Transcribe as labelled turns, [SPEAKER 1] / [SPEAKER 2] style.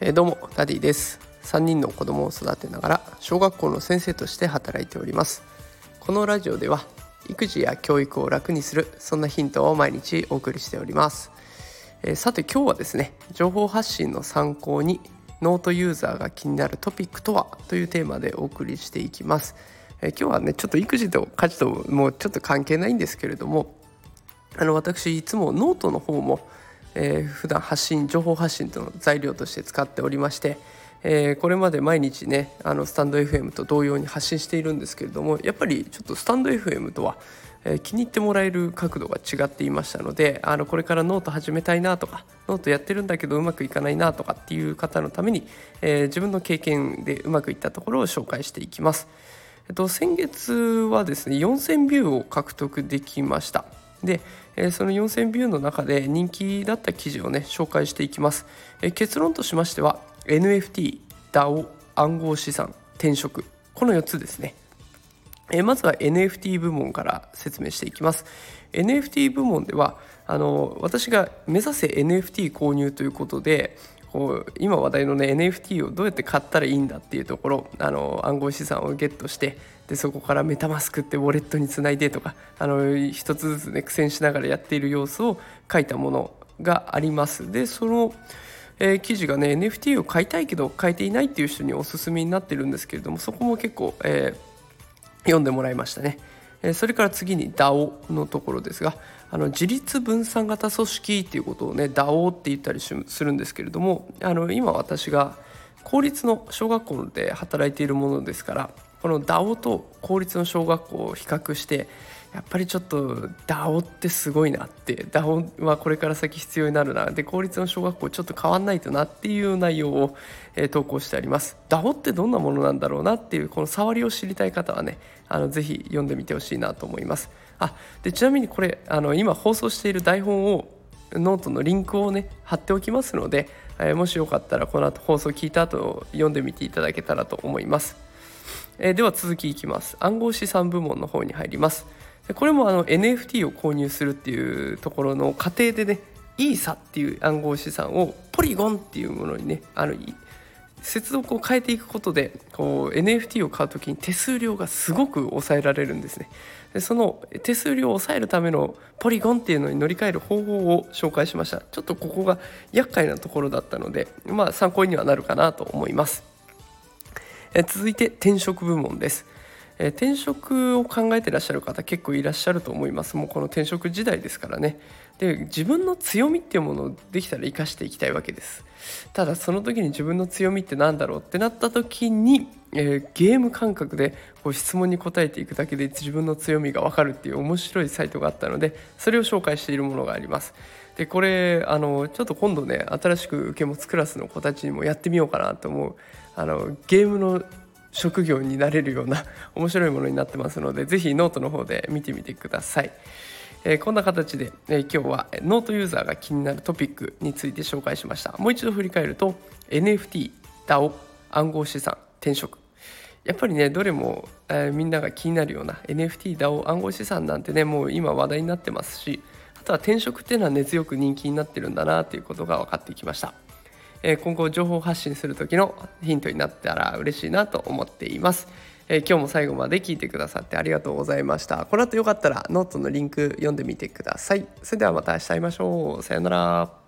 [SPEAKER 1] え、どうもダディです。3人の子供を育てながら小学校の先生として働いております。このラジオでは育児や教育を楽にするそんなヒントを毎日お送りしております、えー、さて今日はですね情報発信の参考にノートユーザーが気になるトピックとはというテーマでお送りしていきます、えー、今日はねちょっと育児と家事ともうちょっと関係ないんですけれどもあの私いつもノートの方も、えー、普段発信情報発信との材料として使っておりまして、えー、これまで毎日ねあのスタンド FM と同様に発信しているんですけれどもやっぱりちょっとスタンド FM とは、え、気に入ってもらえる角度が違っていましたのであのこれからノート始めたいなとかノートやってるんだけどうまくいかないなとかっていう方のために、えー、自分の経験でうまくいったところを紹介していきます。えっと、先月はですね4000ビューを獲得できました。で、えその4000ビューの中で人気だった記事をね紹介していきます、え結論としましては NFT、DAO、暗号資産、転職。この4つですね。えまずは NFT 部門から説明していきます。NFT 部門ではあの私が目指せ NFT 購入ということでこう今話題のね NFT をどうやって買ったらいいんだっていうところあの暗号資産をゲットしてでそこからメタマスクってウォレットにつないでとかあの一つずつね苦戦しながらやっている様子を書いたものがありますでその、えー、記事がね NFT を買いたいけど買えていないっていう人におすすめになってるんですけれどもそこも結構、えー、読んでもらいましたね。それから次に DAO のところですがあの自立分散型組織っていうことをね DAO って言ったりするんですけれどもあの今私が公立の小学校で働いているものですからこの DAO と公立の小学校を比較してやっぱりちょっと DAO ってすごいなって DAO はこれから先必要になるなで公立の小学校ちょっと変わんないとなっていう内容を、えー、投稿してあります。DAO ってどんなものなんだろうなっていうこの触りを知りたい方はねあのぜひ読んでみてほしいなと思います。あでちなみにこれあの今放送している台本をノートのリンクをね貼っておきますので、えー、もしよかったらこの後放送聞いた後読んでみていただけたらと思います。えー、では続きいきます。暗号資産部門の方に入ります。これもあの NFT を購入するっていうところの過程でねイーサっていう暗号資産を Polygon っていうものにねあの接続を変えていくことでこう NFT を買う時に手数料がすごく抑えられるんですね。でその手数料を抑えるためのポリゴンっていうのに乗り換える方法を紹介しました。ちょっとここが厄介なところだったのでまあ参考にはなるかなと思います。え続いて転職部門です、え転職を考えてらっしゃる方結構いらっしゃると思います。もうこの転職時代ですからね。で自分の強みっていうものをできたら生かしていきたいわけです。ただその時に自分の強みって何だろうってなった時に、えー、ゲーム感覚でこう質問に答えていくだけで自分の強みが分かるっていう面白いサイトがあったのでそれを紹介しているものがあります。でこれあのちょっと今度ね新しく受け持つクラスの子たちにもやってみようかなと思うあのゲームの職業になれるような 面白いものになってますので是非ノートの方で見てみてください。えー、こんな形で、えー、今日はノートユーザーが気になるトピックについて紹介しました。もう一度振り返ると NFT、DAO、暗号資産、転職。やっぱりねどれも、えー、みんなが気になるような NFT、DAO、暗号資産なんてねもう今話題になってますしあとは転職っていうのは根強く人気になってるんだなということが分かってきました。え今後情報発信する時のヒントになったら嬉しいなと思っています。え今日も最後まで聞いてくださってありがとうございました。この後よかったらノートのリンク読んでみてください。それではまた明日会いましょう。さよなら。